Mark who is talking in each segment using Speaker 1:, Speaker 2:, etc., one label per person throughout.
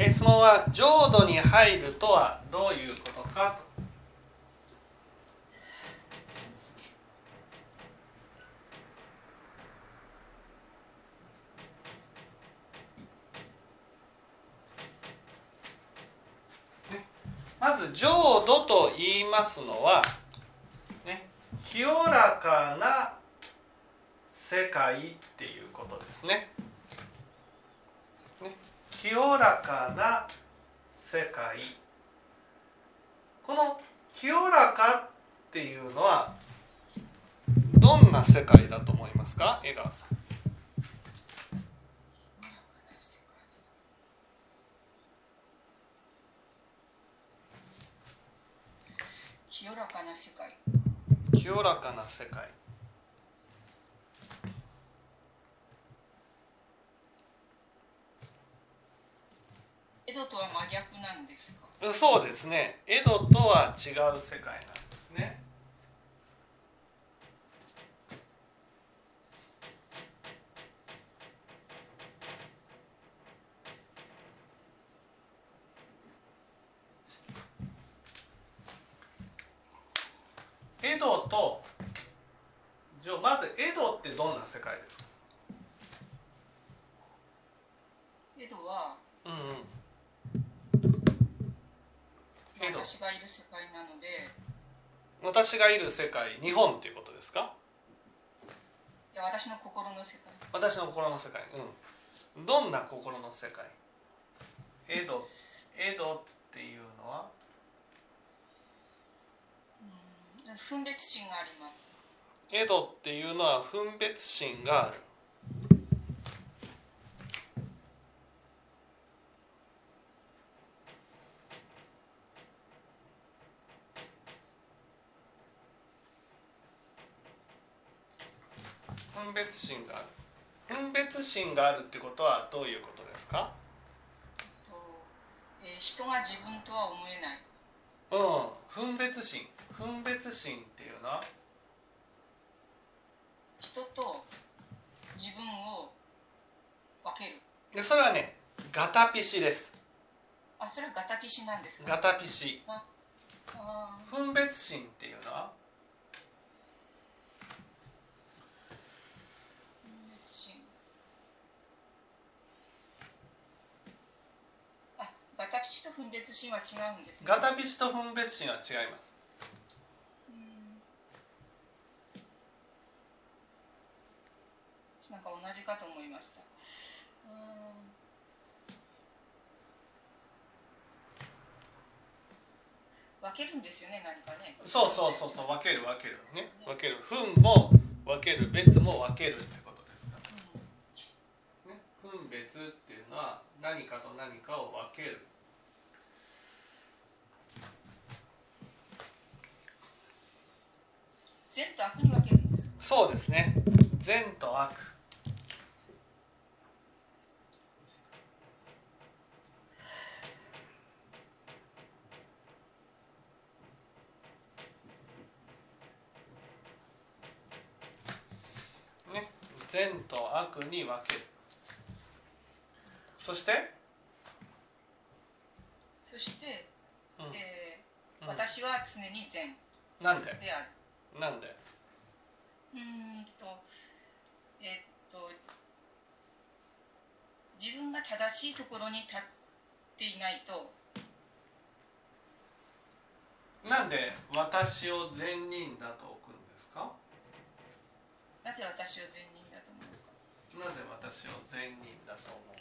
Speaker 1: え質問は浄土に入るとはどういうことか？まず浄土と言いますのは、ね、清らかな世界っていうことですね。ね清らかな世界。この清らかっていうのはどんな世界だと思いますか？江川さん。
Speaker 2: 清らかな世界。
Speaker 1: 清らかな世界
Speaker 2: 江戸とは真逆なんですか？
Speaker 1: そうですね。江戸とは違う世界なんですね。江戸とじゃあまず江戸ってどんな世界ですか？
Speaker 2: 江戸は
Speaker 1: うんうん
Speaker 2: 私がいる世界なので。
Speaker 1: 私がいる世界日本っていうことですか？
Speaker 2: いや私の心の世界。
Speaker 1: 私の心の世界。うん。どんな心の世界？江戸江戸っていうのは？
Speaker 2: うん。分別心があります。
Speaker 1: 江戸っていうのは分別心がある分別心がある。分別心があるってことはどういうことですか？
Speaker 2: と、えー人が自分とは思えない。
Speaker 1: うん。分別心。分別心っていうのは？
Speaker 2: 人と自分を分ける。
Speaker 1: でそれはねガタピシです。
Speaker 2: あそれはガタピシなんですか？
Speaker 1: ガタピシ。分別心っていうのは
Speaker 2: 分別心あガタピシと分別心は違うんですね。
Speaker 1: ガタピシと分別心は違います。
Speaker 2: うん。なんか同じかと思いました。うん。分けるんですよね何かね。
Speaker 1: そうそうそうそう分ける分けるね。分ける分も分ける別も分けるってことですから、ね、分別っていうのは何かと何かを分ける
Speaker 2: 善と悪に分けるんですか？
Speaker 1: そうですね。善と悪。ね善と悪に分ける。そして、
Speaker 2: そして、
Speaker 1: うん。
Speaker 2: えー
Speaker 1: うん。
Speaker 2: 私は常に善
Speaker 1: なんで？
Speaker 2: である
Speaker 1: なんで
Speaker 2: うーんとえーっと自分が正しいところに立っていないと。
Speaker 1: なんで私を善人だと置くんですか？
Speaker 2: なぜ私を善人だと思うか。
Speaker 1: なぜ私を善人だと思う？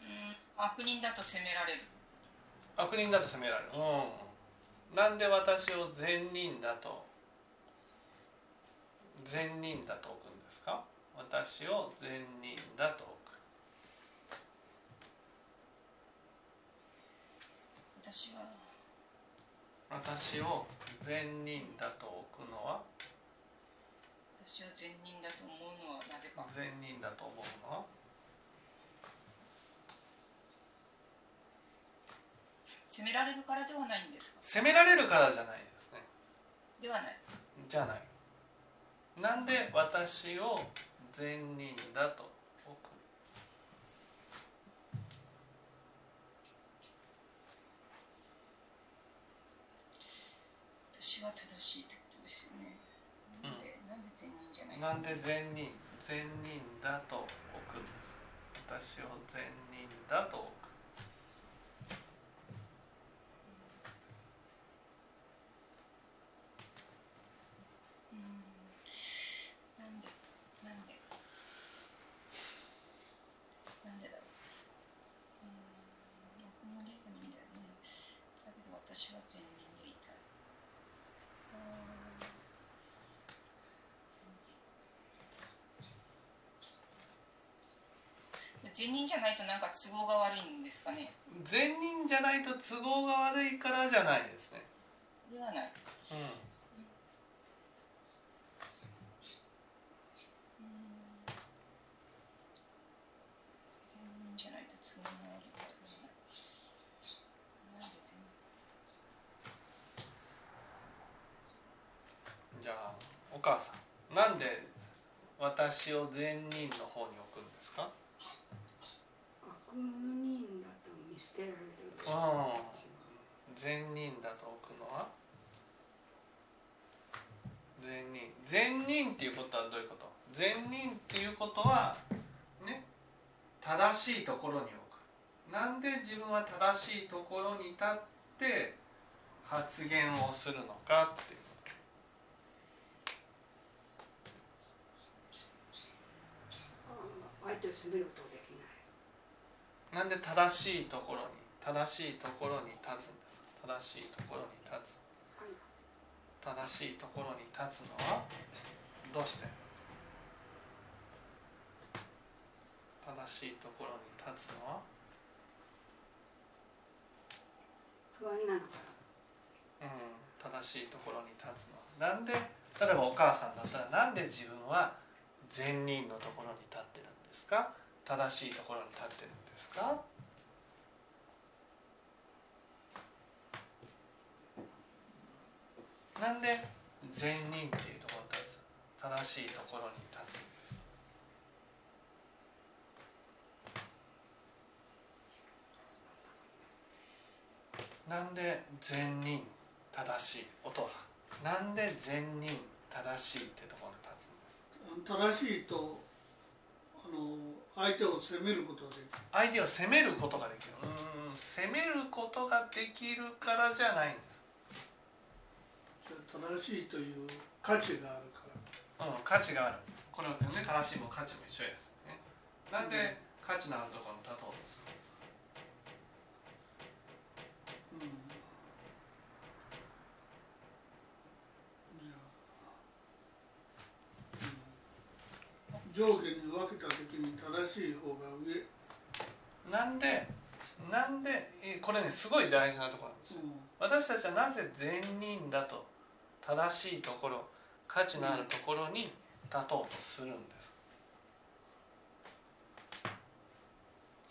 Speaker 2: うーん悪人だと責められる。
Speaker 1: 悪人だと責められる。うん。なんで私を善人だと善人だと置くんですか？私を善人だと置く
Speaker 2: 私は。
Speaker 1: 私を善人だと置くのは？
Speaker 2: 私を善人だと思うのはなぜか。
Speaker 1: 善人だと思うのは？
Speaker 2: 責められるからではないんですか？
Speaker 1: 責められるからじゃないですね。
Speaker 2: ではない。
Speaker 1: じゃないなんで私を善人だと？私は
Speaker 2: 正しいですよね。なんで、善人
Speaker 1: 善人だと置くんです私を善人だと
Speaker 2: 善人じゃないとなんか都合が悪いんですかね？
Speaker 1: 善人じゃないと都合が悪いからじゃないですね
Speaker 2: ではない。
Speaker 1: う
Speaker 2: ん
Speaker 1: お母さんなんで私を善人の方に置くんですか？
Speaker 3: 悪人だと見捨てられる
Speaker 1: うん善人だと置くのは？善人。善人っていうことはどういうこと？善人っていうことはね正しいところに置く。なんで自分は正しいところに立って発言をするのかっていう。
Speaker 3: あ相手を責めることな
Speaker 1: んで正しいところに正しいところに立つんですか？正しいところに立つ。
Speaker 3: はい
Speaker 1: 正しいところに立つのはどうして？正しいところに立つのは
Speaker 3: 不安なのか
Speaker 1: うん正しいところに立つの。はなんで例えばお母さんだったらなんで自分は善人のところに立ってるんですか？正しいところに立ってるんですですか？なんで善人っていうところに立つ正しいところに立つんですなんで善人正しい？お父さん。なんで善人正しいってところに立つんです
Speaker 4: 正しいとあの相手を責めることができる。
Speaker 1: 相手を責めることができる。うーん。責めることができるからじゃないんです。
Speaker 4: 正しいという価値があるから。
Speaker 1: うん、価値がある。これはね正しいも価値も一緒です、ね、なんで価値のあるところに立とうとするんですか
Speaker 4: うんじゃあ、うん、上下に分けた時に正しい方が上、
Speaker 1: なんでなんでえこれねすごい大事なところなんですよ。
Speaker 4: うん。
Speaker 1: 私たちはなぜ善人だと正しいところ価値のあるところに立とうとするんです。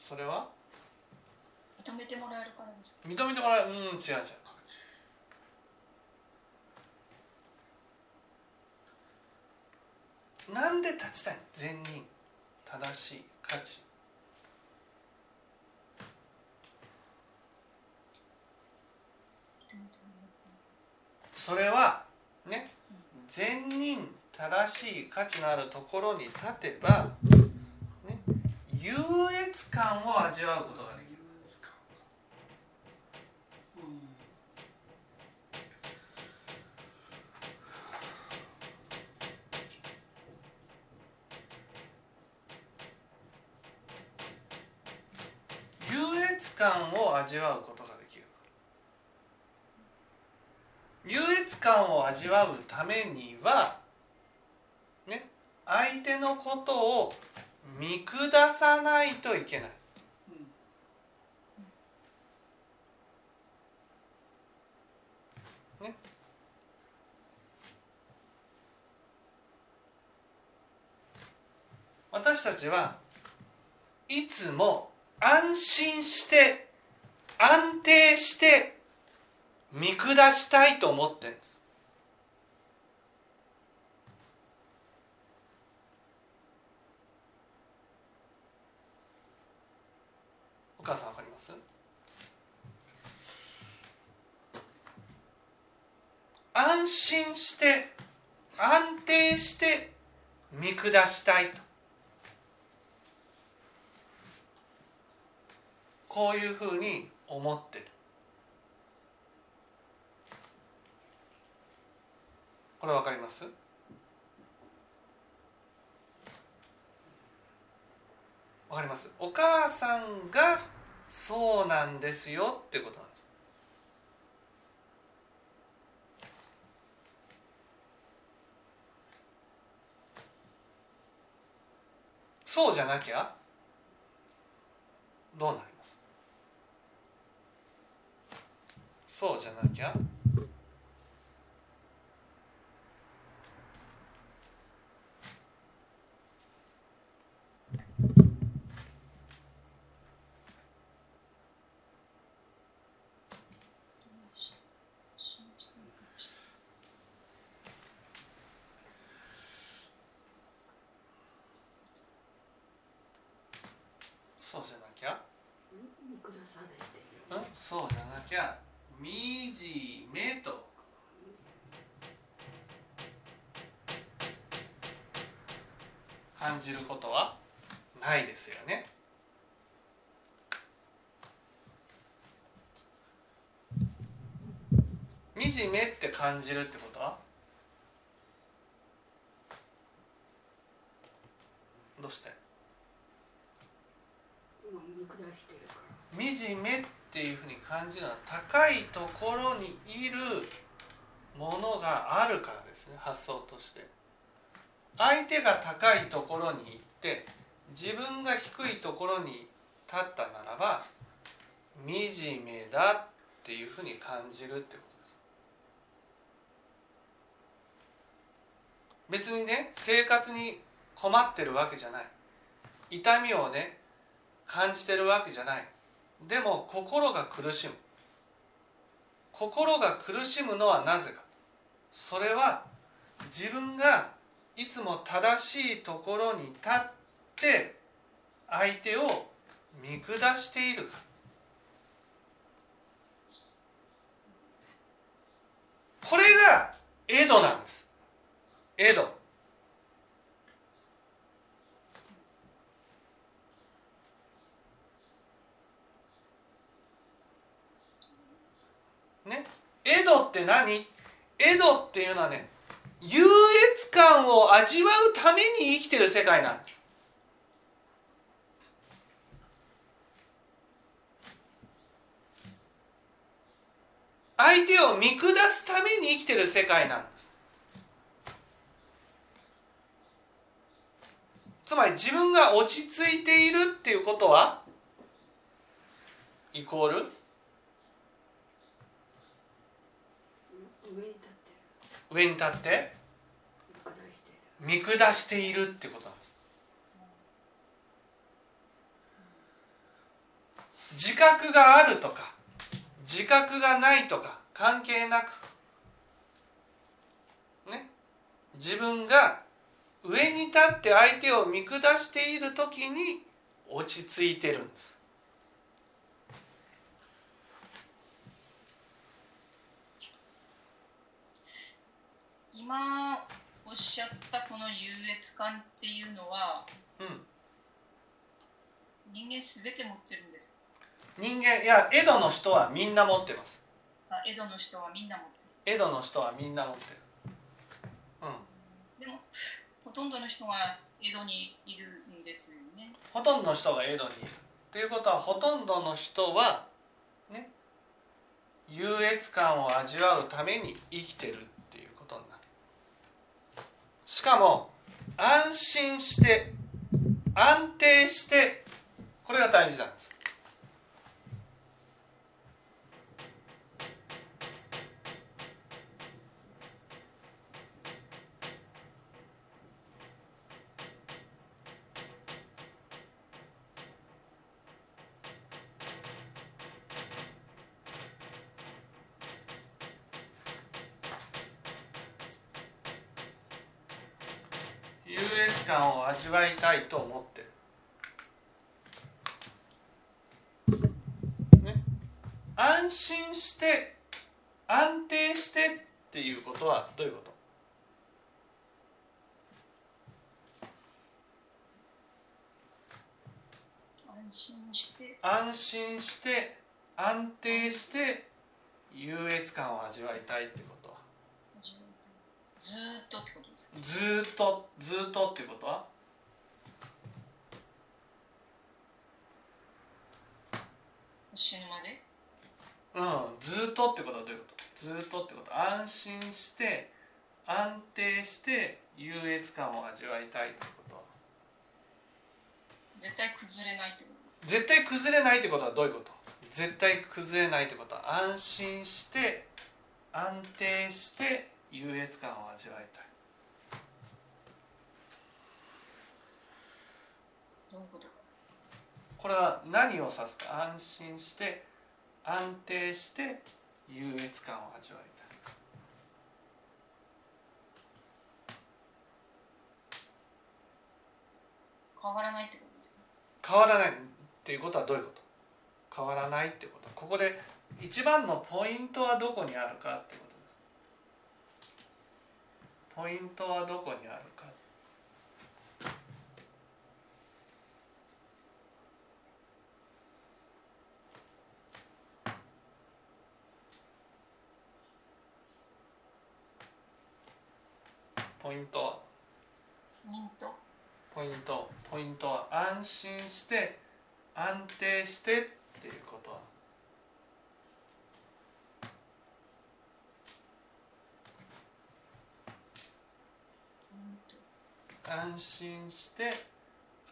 Speaker 1: それは？
Speaker 2: 認めてもらえるからです。
Speaker 1: 認めてもらう。うん違う違う
Speaker 4: 価値
Speaker 1: なんで立ちたい？善人。正しい価値。それはね善人正しい価値のあるところに立てば、ね、優越感を味わうことができる
Speaker 4: うん
Speaker 1: 優越感を味わうことができる。優越感を味わうためにはね相手のことを見下さないといけない。
Speaker 4: うん
Speaker 1: 私たちはいつも安心して安定して見下したいと思ってるんです。お母さんわかります？安心して安定して見下したいと。こういうふうに思ってる。これわかります？わかります。お母さんがそうなんですよってことなんです。そうじゃなきゃどうなりますそうじゃなきゃそうじゃなきゃ
Speaker 3: 見下さないっていう
Speaker 1: うんそうじゃなきゃ惨めと感じることはないですよね。惨めって感じるってことはどうして？惨めっていうふうに感じるのは高いところにいるものがあるからですね。発想として相手が高いところに行って自分が低いところに立ったならば惨めだっていうふうに感じるってことです。別にね生活に困ってるわけじゃない。痛みをね感じてるわけじゃない。でも心が苦しむ。心が苦しむのはなぜか。それは自分がいつも正しいところに立って相手を見下しているか。これがエドなんです。エド。ね？エドって何？エドっていうのはね優越感を味わうために生きてる世界なんです。相手を見下すために生きてる世界なんです。つまり自分が落ち着いているっていうことはイコール
Speaker 3: 上に立って見下して
Speaker 1: いるってことなんです。自覚があるとか自覚がないとか関係なくね自分が上に立って相手を見下している時に落ち着いてるんです。
Speaker 2: 今おっしゃったこの優越感っていうのは
Speaker 1: うん。
Speaker 2: 人間すべて持ってるんですか？
Speaker 1: 人間いや江戸の人はみんな持ってます。
Speaker 2: あ江戸の人はみんな持って
Speaker 1: 江戸の人はみんな持ってる。うん。
Speaker 2: るでもほとんどの人が江戸にいるんですよね。
Speaker 1: ほとんどの人が江戸にいる。ということはほとんどの人はね優越感を味わうために生きてる。っしかも安心して安定してこれが大事なんです。越感を味わいたいと思ってる、ね、安心して安定してっっていうことはどういうこと？
Speaker 2: 安心して。
Speaker 1: 安心して安定して優越感を味わいたいってこと
Speaker 2: ずーっとってことですか？
Speaker 1: ずーっとずーっとっていうこと？は
Speaker 2: 死ぬまで？
Speaker 1: うんずーっとってことはどういうこと？ずーっとってこと？安心して安定して優越感を味わいたいってこと？は
Speaker 2: 絶対崩れないってこと？
Speaker 1: 絶対崩れないってことはどういうこと？絶対崩れないってこと？は安心して安定して優越感を味わいたい。
Speaker 2: こ
Speaker 1: れは何を指すか？安心して安定して優越感を味わいたい。
Speaker 2: 変わらないってことですか？
Speaker 1: 変わらないっていうことはどういうこと？変わらないってこと。ここで一番のポイントはどこにあるかってことポイントはどこにあるか。ポイントは？ポイント。ポイント。は安心して安定してっていうこと
Speaker 2: ミント
Speaker 1: 安心して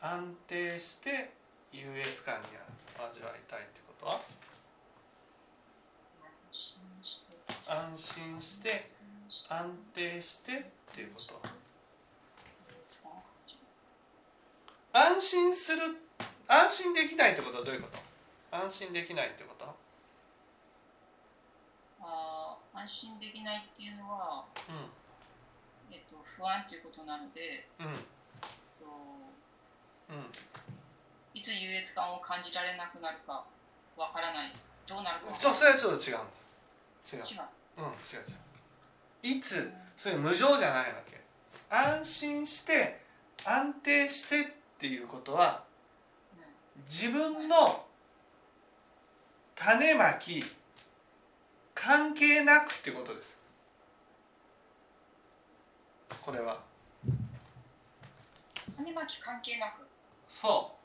Speaker 1: 安定して優越感に味わいたいってことは？
Speaker 2: 安心して
Speaker 1: 安定してっていうこと。安心する安心できないってことはどういうこと？安心できないってこと？
Speaker 2: あー安心できないっていうのは、
Speaker 1: う
Speaker 2: えっと、不安ということなので、
Speaker 1: んうん。
Speaker 2: えっと
Speaker 1: うん。
Speaker 2: いつ優越感を感じられなくなるかわからない。どうなるかわ
Speaker 1: そうそれはちょっと違うんです。違う。
Speaker 2: 違う。
Speaker 1: うん違う違う。いつそれ無常じゃないわけ。安心して安定してっていうことは自分の種まき関係なくってことですこれは。
Speaker 2: 種まき関係なく？
Speaker 1: そう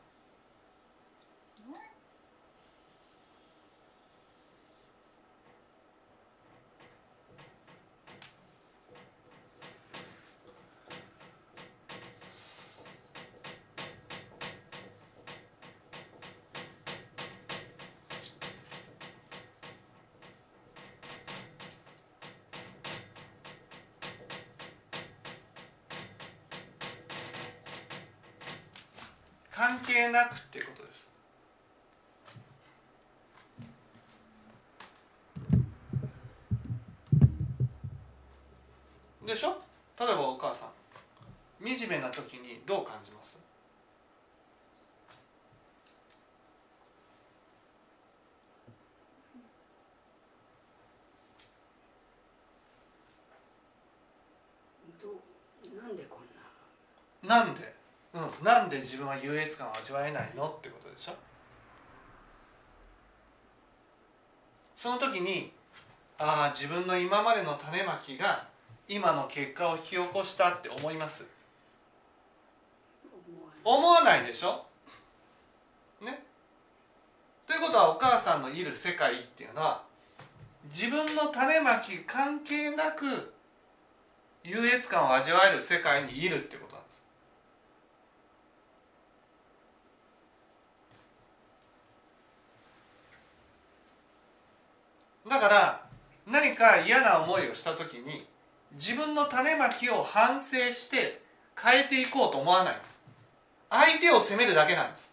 Speaker 1: 関係なくっていうことですでしょ例えばお母さん惨めな時にどう感じます？
Speaker 3: どうなんでこんな？
Speaker 1: なんで、うん、なんで自分は優越感を味わえないのってことでしょ？その時にああ自分の今までの種まきが今の結果を引き起こしたって思います？
Speaker 3: 思わ
Speaker 1: ないでしょ？ね？ということはお母さんのいる世界っていうのは自分の種まき関係なく優越感を味わえる世界にいるってことなんです。だから何か嫌な思いをした時に自分の種まきを反省して変えていこうと思わないんです。相手を責めるだけなんです。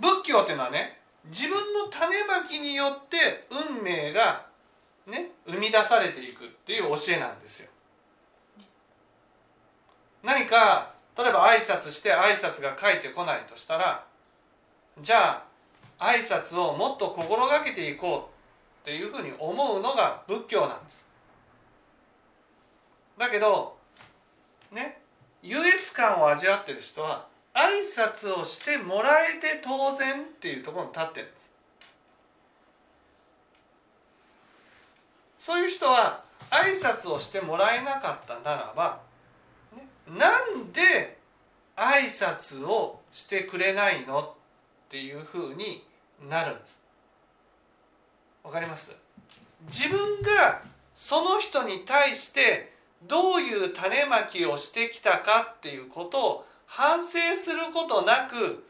Speaker 1: 仏教っていうのはね自分の種まきによって運命がね生み出されていくっていう教えなんですよ。何か例えば挨拶して挨拶が返ってこないとしたらじゃあ挨拶をもっと心がけていこうっていうふうに思うのが仏教なんです。だけどね優越感を味わってる人は挨拶をしてもらえて当然っていうところに立ってるんです。そういう人は挨拶をしてもらえなかったならば、ね、なんで挨拶をしてくれないのっていうふうになるんです。わかります？自分がその人に対してどういう種まきをしてきたかっていうことを反省することなく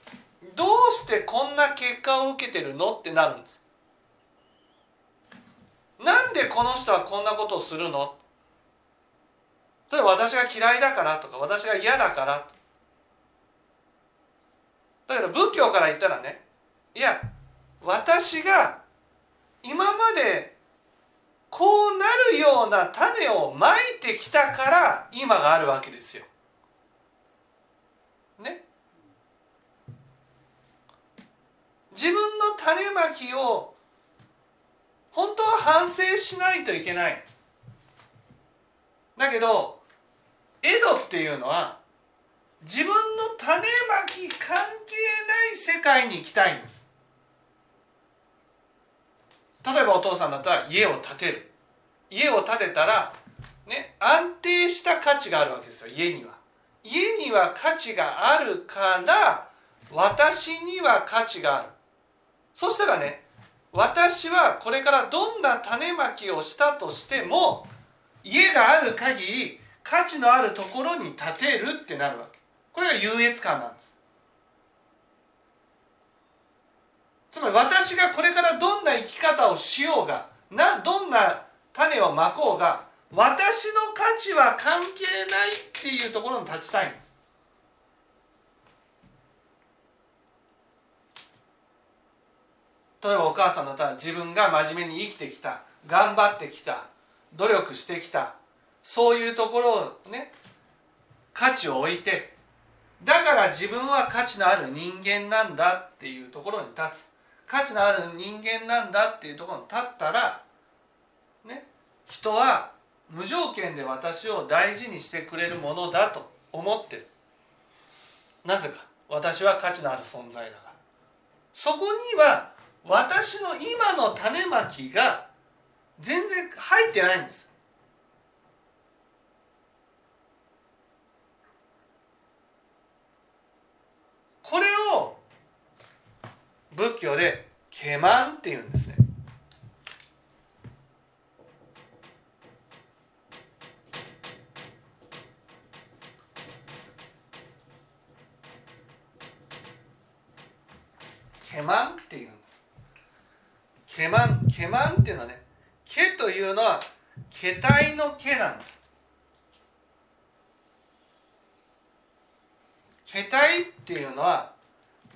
Speaker 1: どうしてこんな結果を受けてるのってなるんです。なんでこの人はこんなことをするの？例えば私が嫌いだからとか私が嫌だからだけど仏教から言ったらねいや私が今までこうなるような種をまいてきたから今があるわけですよ。ね？自分の種まきを本当は反省しないといけないだけど江戸っていうのは自分の種まき関係ない世界に行きたいんです例えばお父さんだったら家を建てる。家を建てたらね安定した価値があるわけですよ家には。家には価値があるから私には価値がある。そしたらね私はこれからどんな種まきをしたとしても家がある限り価値のあるところに建てるってなるわけ。これが優越感なんです。つまり私がこれからどんな生き方をしようがなどんな種をまこうが私の価値は関係ないっていうところに立ちたいんです。例えばお母さんだったら自分が真面目に生きてきた頑張ってきた努力してきたそういうところをね価値を置いてだから自分は価値のある人間なんだっていうところに立つ。価値のある人間なんだっていうところに立ったらね人は無条件で私を大事にしてくれるものだと思ってる。なぜか。私は価値のある存在だから。そこには私の今の種まきが全然入ってないんです。これを仏教で「ケマン」っていうんですね。ケマンっていうんです。ケマンケマンっていうのはね毛というのは毛体の毛なんです。毛体っていうのは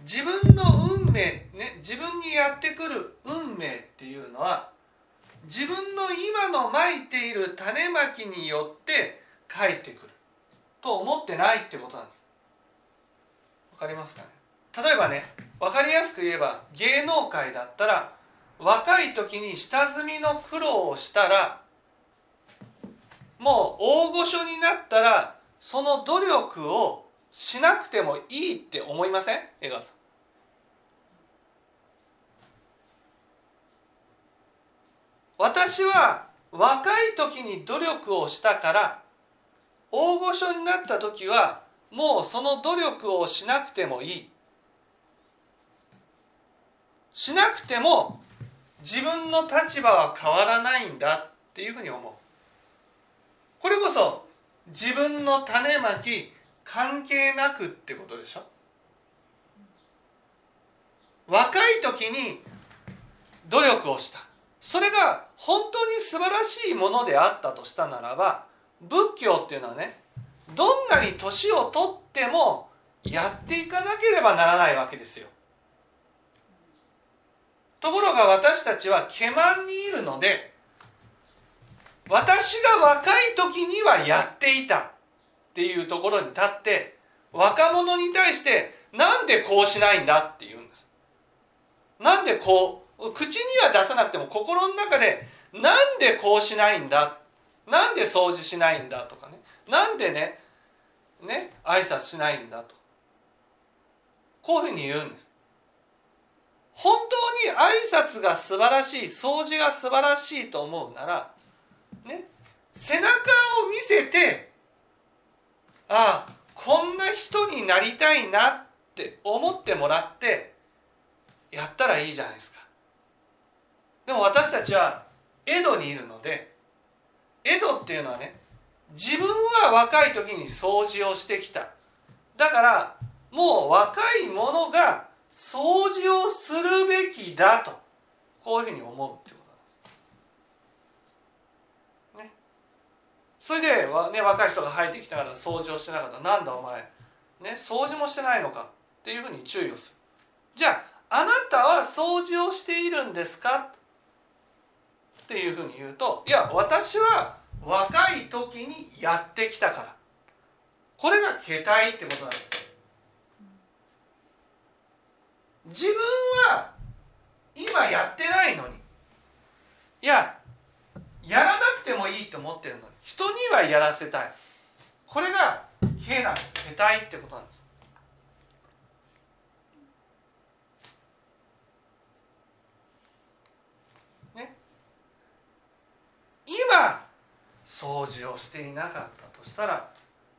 Speaker 1: 自分の運命ね自分にやってくる運命っていうのは自分の今のまいている種まきによって返ってくると思ってないってことなんです。わかりますかね？例えばね分かりやすく言えば芸能界だったら若い時に下積みの苦労をしたらもう大御所になったらその努力をしなくてもいいって思いません？江川さん。私は若い時に努力をしたから大御所になった時はもうその努力をしなくてもいい。しなくても自分の立場は変わらないんだっていうふうに思う。これこそ自分の種まき関係なくってことでしょ？若い時に努力をした。それが本当に素晴らしいものであったとしたならば仏教っていうのはねどんなに年を取ってもやっていかなければならないわけですよ。ところが私たちはケマンにいるので私が若い時にはやっていた。っていうところに立って若者に対してなんでこうしないんだって言うんです。なんでこう口には出さなくても心の中でなんでこうしないんだなんで掃除しないんだとかね。なんでねね挨拶しないんだと。こういうふうに言うんです。本当に挨拶が素晴らしい掃除が素晴らしいと思うならね背中を見せてああこんな人になりたいなって思ってもらってやったらいいじゃないですか。でも私たちは江戸にいるので江戸っていうのはね自分は若い時に掃除をしてきた。だからもう若い者が掃除をするべきだとこういうふうに思うってことなんです。ね、それで、ね、若い人が入ってきたから掃除をしてなかった。なんだお前、ね、掃除もしてないのかっていうふうに注意をする。じゃああなたは掃除をしているんですかっていうふうに言うといや私は若い時にやってきたから。これが携帯ってことなんです自分は今やってないのに。いややらなくてもいいと思ってるのに。人にはやらせたい。これが経なんです。世帯ってことなんです。ね。今掃除をしていなかったとしたら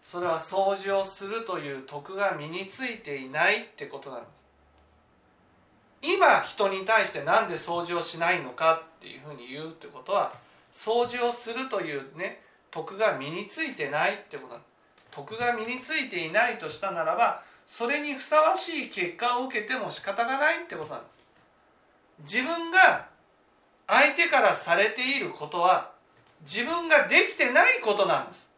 Speaker 1: それは掃除をするという徳が身についていないってことなんです。今人に対して何で掃除をしないのかっていうふうに言うってことは掃除をするというね徳が身についてないってこと。なんです徳が身についていないとしたならばそれにふさわしい結果を受けても仕方がないってことなんです。自分が相手からされていることは自分ができてないことなんです。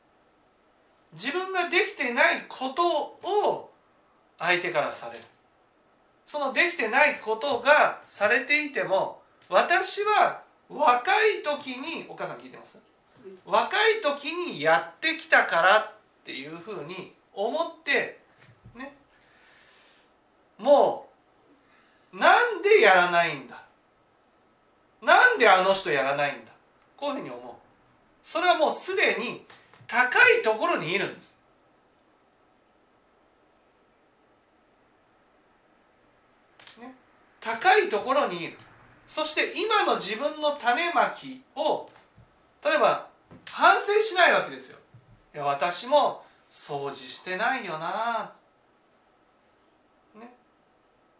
Speaker 1: 自分ができてないことを相手からされる。そのできてないことがされていても私は若い時にお母さん聞いてます？若い時にやってきたからっていうふうに思ってね。もうなんでやらないんだ？なんであの人やらないんだ？こういうふうに思う。それはもうすでに高いところにいるんです。高いところにいる。そして今の自分の種まきを例えば反省しないわけですよ。いや私も掃除してないよな。ね。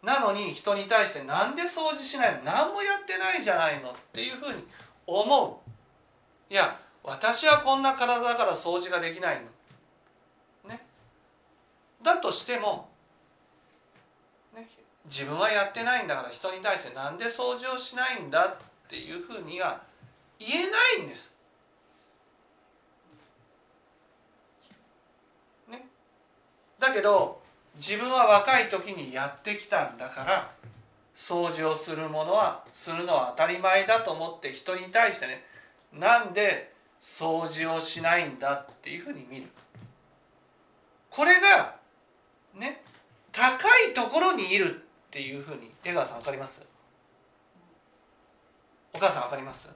Speaker 1: なのに人に対して何で掃除しないの？何もやってないじゃないのっていうふうに思う。いや私はこんな体だから掃除ができないの。ね。だとしてもね自分はやってないんだから人に対して何で掃除をしないんだっていうふうには言えないんです。ね、だけど自分は若い時にやってきたんだから掃除をするものはするのは当たり前だと思って人に対してねなんで掃除をしないんだっていうふうに見る。これがね高いところにいるっていうふうに出川さん分かります？お母さん分かります？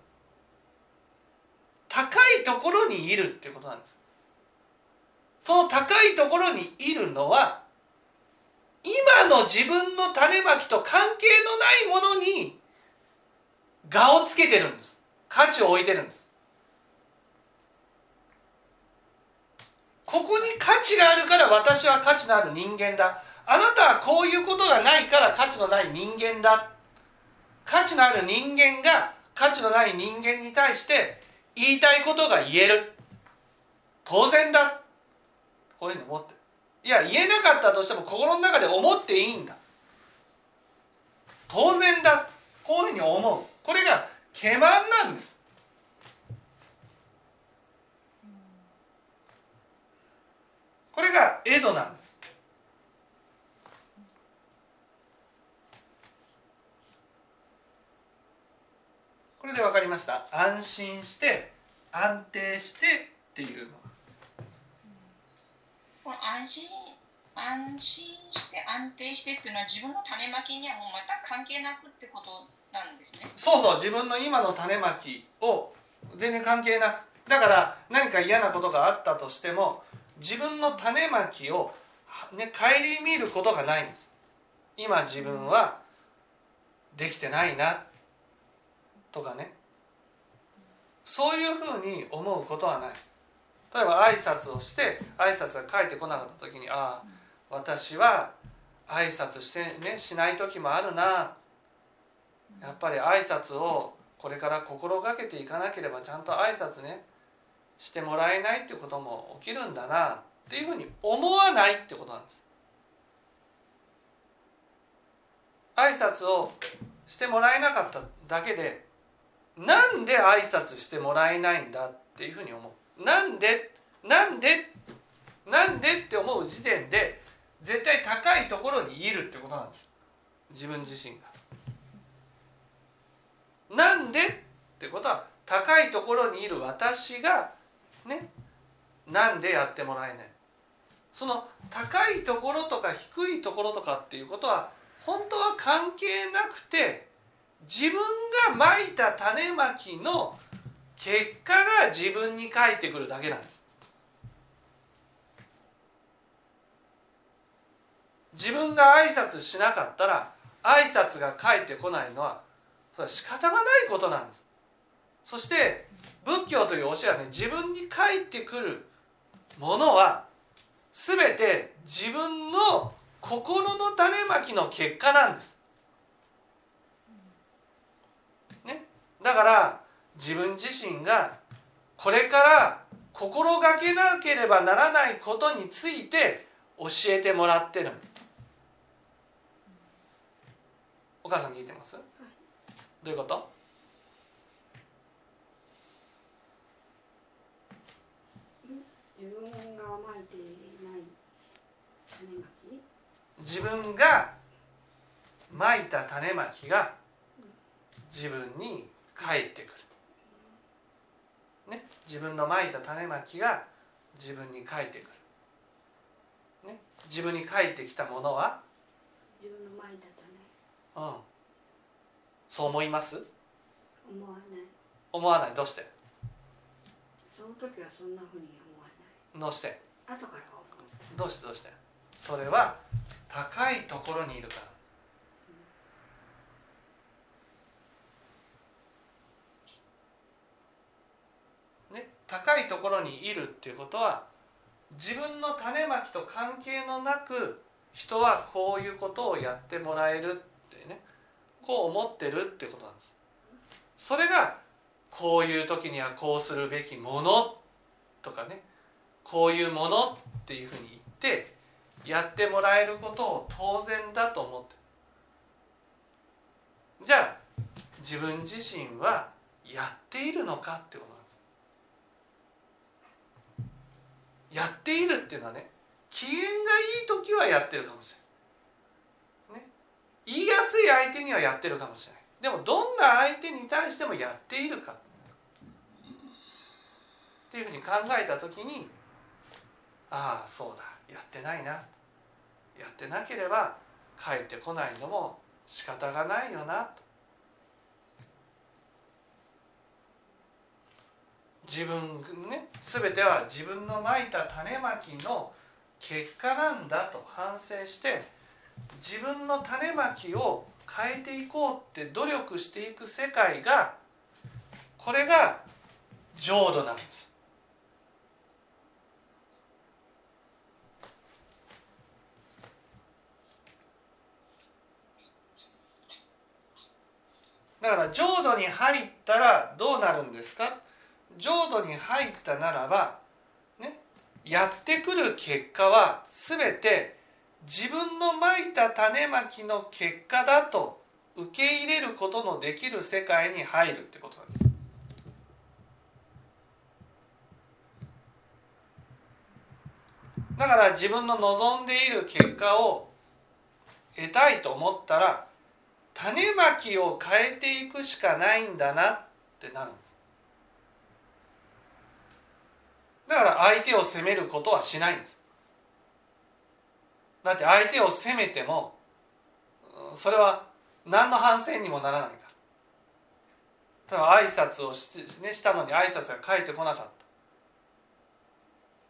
Speaker 1: 高いところにいるっていうことなんです。その高いところにいるのは今の自分の種まきと関係のないものに我をつけてるんです。価値を置いてるんです。ここに価値があるから私は価値のある人間だ。あなたはこういうことがないから価値のない人間だ。価値のある人間が価値のない人間に対して言いたいことが言える。当然だ。こういうふうに思って。るいや言えなかったとしても心の中で思っていいんだ。当然だ。こういうふうに思う。これが欺瞞なんです。これが江戸なんです。これで分かりました。安心して安定してっていうの。
Speaker 2: これ安心安心して安定してっていうのは自分の種まきにはもう全く関係なくってことなんですね。
Speaker 1: そうそう自分の今の種まきを全然関係なくだから何か嫌なことがあったとしても自分の種まきを、ね、顧みることがないんです。今自分はできてないなとかね。そういうふうに思うことはない。例えば挨拶をして挨拶が返ってこなかった時にああ私は挨拶してねしない時もあるなやっぱり挨拶をこれから心がけていかなければちゃんと挨拶ねしてもらえないっていうことも起きるんだなっていうふうに思わないってことなんです。挨拶をしてもらえなかっただけでなんで挨拶してもらえないんだっていうふうに思う。なんでなんでなんでって思う時点で絶対高いところにいるってことなんです。自分自身が。なんで？ってことは高いところにいる私がねなんでやってもらえない。その高いところとか低いところとかっていうことは本当は関係なくて自分がまいた種まきの結果が自分に返ってくるだけなんです。自分が挨拶しなかったら挨拶が返ってこないのはそれは仕方がないことなんです。そして仏教という教えはね自分に返ってくるものは全て自分の心の種まきの結果なんです。ね、だから自分自身がこれから心がけなければならないことについて教えてもらってる。んです。お母さん聞いてます、どういうこと？
Speaker 3: 自分がまいてない種まき？
Speaker 1: 自分がまいた種まきが自分に返ってくる、ね、自分のまいた種まきが自分に返ってくる、ね、自分に返ってきたものは？
Speaker 3: 自分のまいた
Speaker 1: 種。うん。そう思います？
Speaker 3: 思わない。
Speaker 1: 思わない？どうして？
Speaker 3: その時はそんなふうに思わない。
Speaker 1: どうして？
Speaker 3: 後から思う。
Speaker 1: どうしてどうして？それは高いところにいるからね、高いところにいるっていうことは自分の種まきと関係のなく人はこういうことをやってもらえるってねこう思ってるってことなんです。それがこういう時にはこうするべきものとかねこういうものっていうふうに言ってやってもらえることを当然だと思ってじゃあ自分自身はやっているのかってことなんですやっているっていうのはね機嫌がいい時はやってるかもしれない、ね、言いやすい相手にはやってるかもしれない。でもどんな相手に対してもやっているか。っていうふうに考えた時にああそうだ。やってないな。やってなければ帰ってこないのも仕方がないよな。と自分ね全ては自分のまいた種まきの結果なんだと反省して自分の種まきを変えていこうって努力していく世界がこれが浄土なんです。だから浄土に入ったらどうなるんですか？浄土に入ったならばねやってくる結果は全て自分のまいた種まきの結果だと受け入れることのできる世界に入るってことなんです。だから自分の望んでいる結果を得たいと思ったら種まきを変えていくしかないんだなってなるんですだから相手を責めることはしないんです。だって相手を責めてもそれは何の反省にもならないから。例えば挨拶をして、ね、したのに挨拶が返ってこなかった。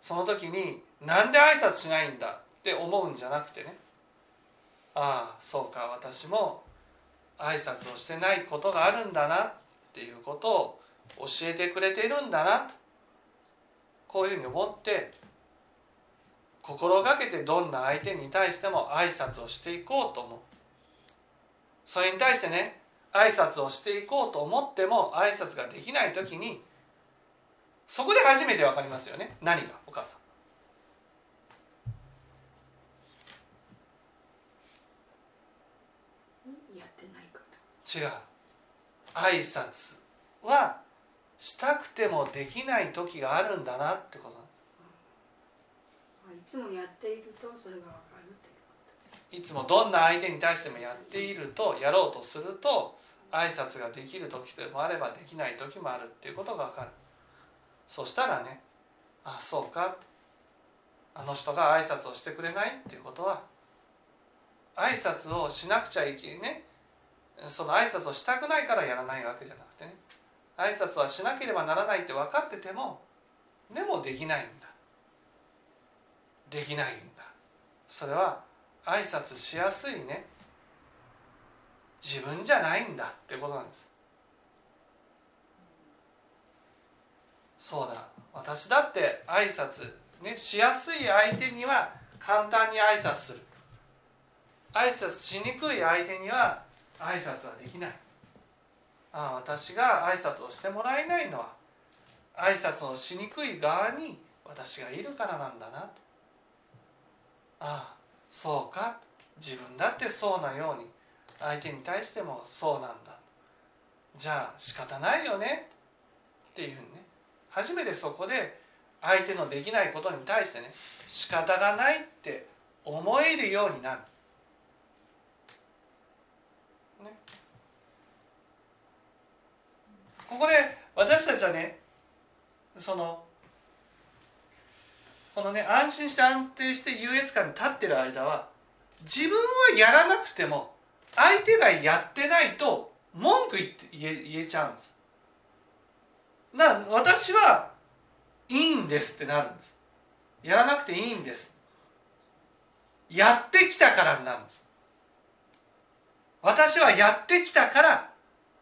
Speaker 1: その時になんで挨拶しないんだって思うんじゃなくてね。ああそうか私も挨拶をしてないことがあるんだなっていうことを教えてくれているんだなと。こういうふうに思って心がけてどんな相手に対しても挨拶をしていこうと思う。それに対してね挨拶をしていこうと思っても挨拶ができない時にそこで初めて分かりますよね。何が？お母さん。違う。挨拶はしたくてもできない時があるんだなってことなんで
Speaker 3: といつもやっているとそれがわかるっていう
Speaker 1: すいつもどんな相手に対してもやっているとやろうとすると挨拶ができる時もあればできない時もあるっていうことが分かる。そしたらねあそうか。あの人が挨拶をしてくれないっていうことは挨拶をしなくちゃいけねその挨拶をしたくないからやらないわけじゃなくてね挨拶はしなければならないって分かっててもでもできないんだ。できないんだ。それは挨拶しやすいね。自分じゃないんだってことなんです。そうだ。私だって挨拶ねしやすい相手には簡単に挨拶する。挨拶しにくい相手には挨拶はできない。ああ私が挨拶をしてもらえないのは挨拶をしにくい側に私がいるからなんだなと。ああそうか。自分だってそうなように相手に対してもそうなんだ。じゃあ仕方ないよね。っていうふうにね。初めてそこで相手のできないことに対してね仕方がないって思えるようになる。ね、ここで私たちはねそのこのね安心して安定して優越感に立ってる間は自分はやらなくても相手がやってないと文句言って言え言えちゃうんです。だから私はいいんですってなるんです。やらなくていいんです。やってきたからになるんです。私はやってきたから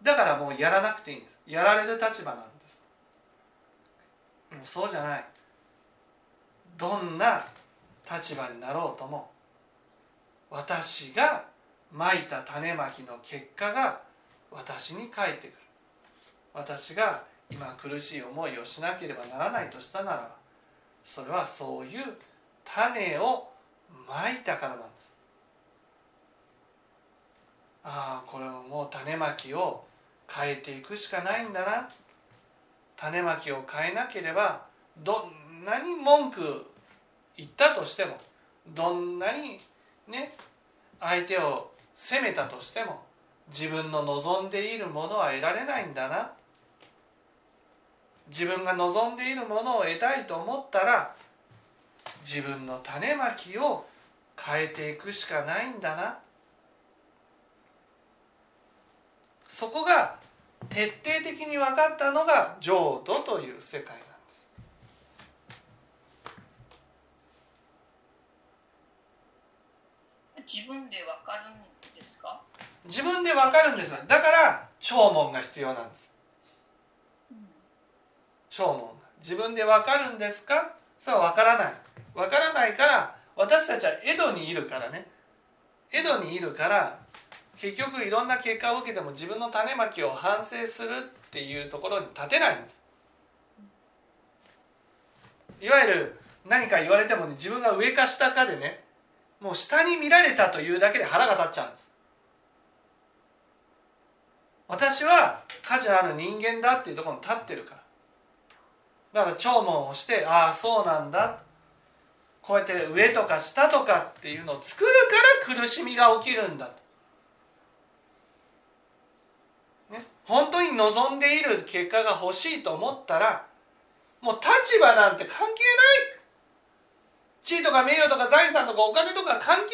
Speaker 1: だからもうやらなくていいんです。やられる立場なんです。もうそうじゃない。どんな立場になろうとも私がまいた種まきの結果が私に返ってくる。私が今苦しい思いをしなければならないとしたならばそれはそういう種をまいたからなんです。ああこれはもう種まきを変えていくしかないんだな。種まきを変えなければどんなに文句言ったとしてもどんなにね相手を責めたとしても自分の望んでいるものは得られないんだな。自分が望んでいるものを得たいと思ったら自分の種まきを変えていくしかないんだな。そこが徹底的に分かったのが浄土という世界なんです。
Speaker 2: 自分でわかるんですか？
Speaker 1: 自分で分かるんですだから聴聞が必要なんです。聴聞が。自分で分かるんですか？それは分からない。分からないから私たちは江戸にいるからね。江戸にいるから結局いろんな結果を受けても自分の種まきを反省するっていうところに立てないんです。いわゆる何か言われてもね自分が上か下かでねもう下に見られたというだけで腹が立っちゃうんです。私は価値のある人間だっていうところに立ってるから。だから聴聞をしてああそうなんだ。こうやって上とか下とかっていうのを作るから苦しみが起きるんだ。ね、本当に望んでいる結果が欲しいと思ったらもう立場なんて関係ない。地位とか名誉とか財産とかお金とか関係ない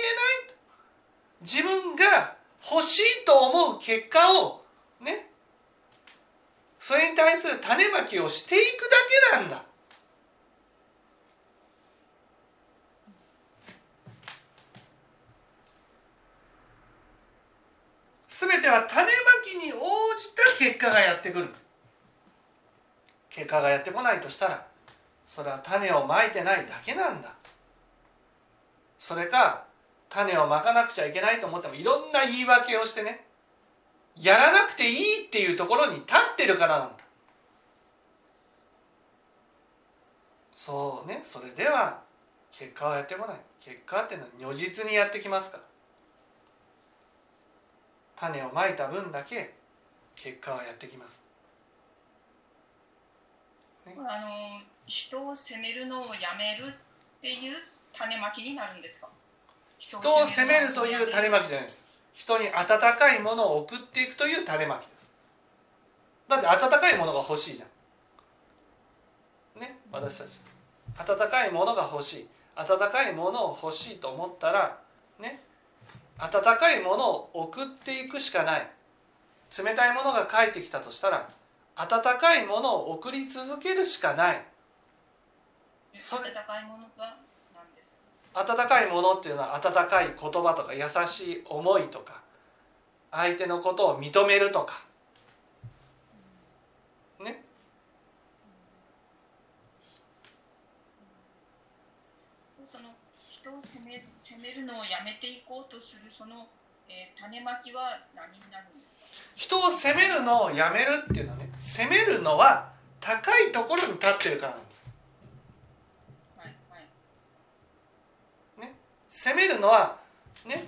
Speaker 1: 自分が欲しいと思う結果をね。それに対する種まきをしていくだけなんだ。全ては種まきに応じた結果がやってくる。結果がやってこないとしたらそれは種をまいてないだけなんだ。それか種をまかなくちゃいけないと思ってもいろんな言い訳をしてねやらなくていいっていうところに立ってるからなんだ。そうねそれでは結果はやってこない。結果っていうのは如実にやってきますから。種をまいた分だけ結果はやってきます。
Speaker 2: あの人を責めるのをやめるっていう種まきになるんですか？
Speaker 1: 人を責めるという種まきじゃないです。人に温かいものを送っていくという種まきです。だって温かいものが欲しいじゃん。ね私たち。温かいものが欲しい。温かいものを欲しいと思ったらね温かいものを送っていくしかない。冷たいものが返ってきたとしたら温かいものを送り続けるしかない。
Speaker 2: 温かいものが何です
Speaker 1: 温かいものっていうのは温かい言葉とか優しい思いとか相手のことを認めるとかね
Speaker 2: その人を責め責めるのをやめていこうとするその、えー、種まきは何になるんですか？
Speaker 1: 人を責めるのをやめるっていうのはね責めるのは高いところに立ってるからなんです。
Speaker 2: はいはい。
Speaker 1: 責めるのはね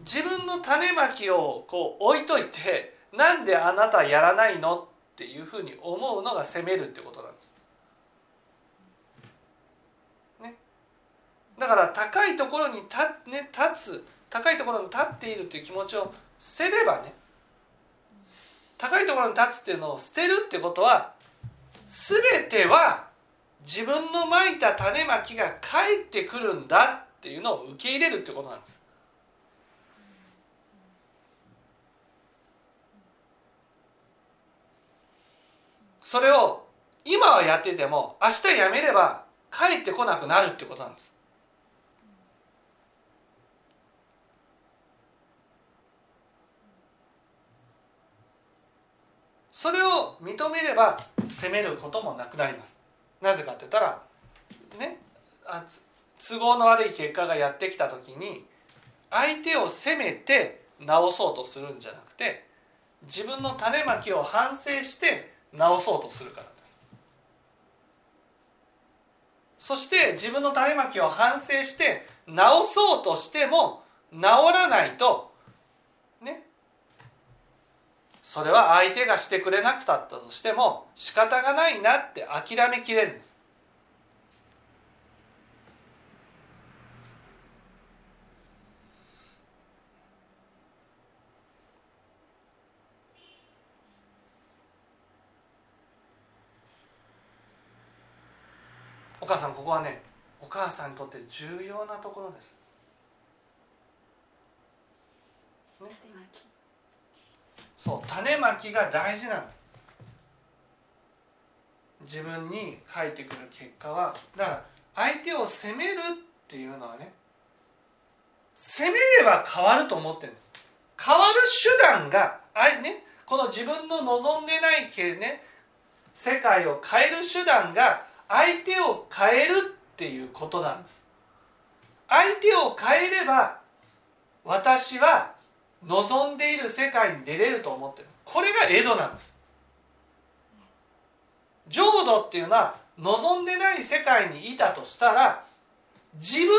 Speaker 1: 自分の種まきをこう置いといてなんであなたやらないの？っていうふうに思うのが責めるってことなんです。ね、だから高いところに立,、ね、立つ高いところに立っているっていう気持ちを捨てればね高いところに立つっていうのを捨てるってことは全ては自分のまいた種まきが返ってくるんだっていうのを受け入れるってことなんです。それを今はやってても明日やめれば帰ってこなくなるってことなんです。それを認めれば責めることもなくなります。なぜかって言ったらねあ都合の悪い結果がやってきた時に相手を責めて直そうとするんじゃなくて自分の種まきを反省して直そうとするからですそして自分の種まきを反省して直そうとしても治らないとねそれは相手がしてくれなくたったとしても仕方がないなって諦めきれるんです。お母さんここはねお母さんにとって重要なところです。
Speaker 3: 種まき
Speaker 1: そう種まきが大事なの。自分に返ってくる結果はだから相手を責めるっていうのはね責めれば変わると思ってるんです。変わる手段があいねこの自分の望んでないけね世界を変える手段が相手を変えるっていうことなんです。相手を変えれば私は望んでいる世界に出れると思ってる。これがエドなんです。浄土っていうのは望んでない世界にいたとしたら自分が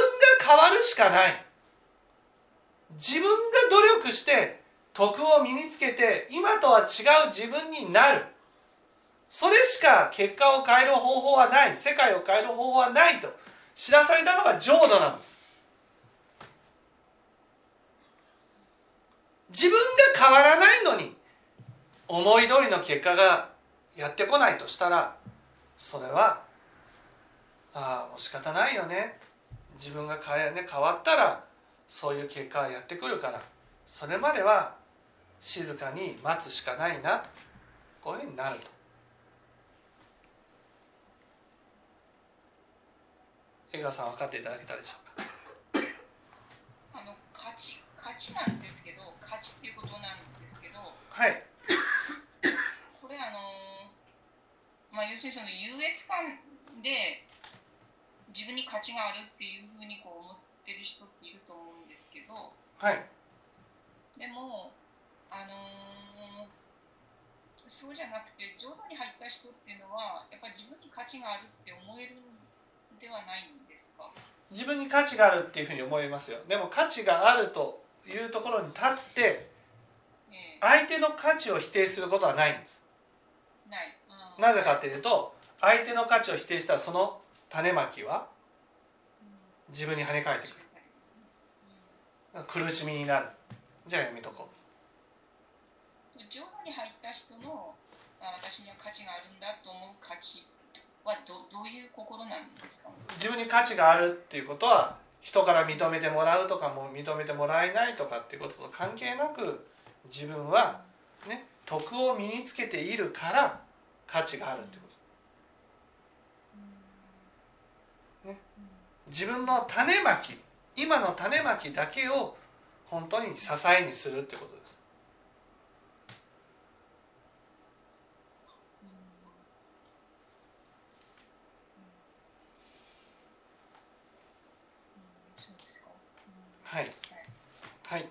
Speaker 1: 変わるしかない。自分が努力して徳を身につけて今とは違う自分になる。それしか結果を変える方法はない。世界を変える方法はないと知らされたのが浄土なんです。自分が変わらないのに思い通りの結果がやってこないとしたらそれはああもう仕方ないよね。自分が変え、ね、変わったらそういう結果がやってくるからそれまでは静かに待つしかないなと。こういうふうになると。江川さん分かっていただけたでしょうか？
Speaker 2: あの価値価値なんですけど価値っていうことなんですけど
Speaker 1: はい。
Speaker 2: これあのまあ要するにその優越感で自分に価値があるっていうふうにこう思ってる人っていると思うんですけど
Speaker 1: はい。
Speaker 2: でもあのそうじゃなくて浄土に入った人っていうのはやっぱり自分に価値があるって思えるんではないんですか？
Speaker 1: 自分に価値があるっていうふうに思いますよ。でも価値があるというところに立って
Speaker 2: ええ。
Speaker 1: 相手の価値を否定することはないんです。なぜかっていうと相手の価値を否定したらその種まきは自分に跳ね返ってくる。苦しみになる。じゃあやめとこ
Speaker 2: 浄土に入った人のあ私には価値があるんだと思う価値はどどういう心なんですか？
Speaker 1: う自分に価値があるっていうことは人から認めてもらうとかも認めてもらえないとかっていうことと関係なく自分はね徳を身につけているから価値があるってこと。ね。自分の種まき今の種まきだけを本当に支えにするってことです
Speaker 2: そうですか、
Speaker 1: はい
Speaker 2: はい
Speaker 1: はい。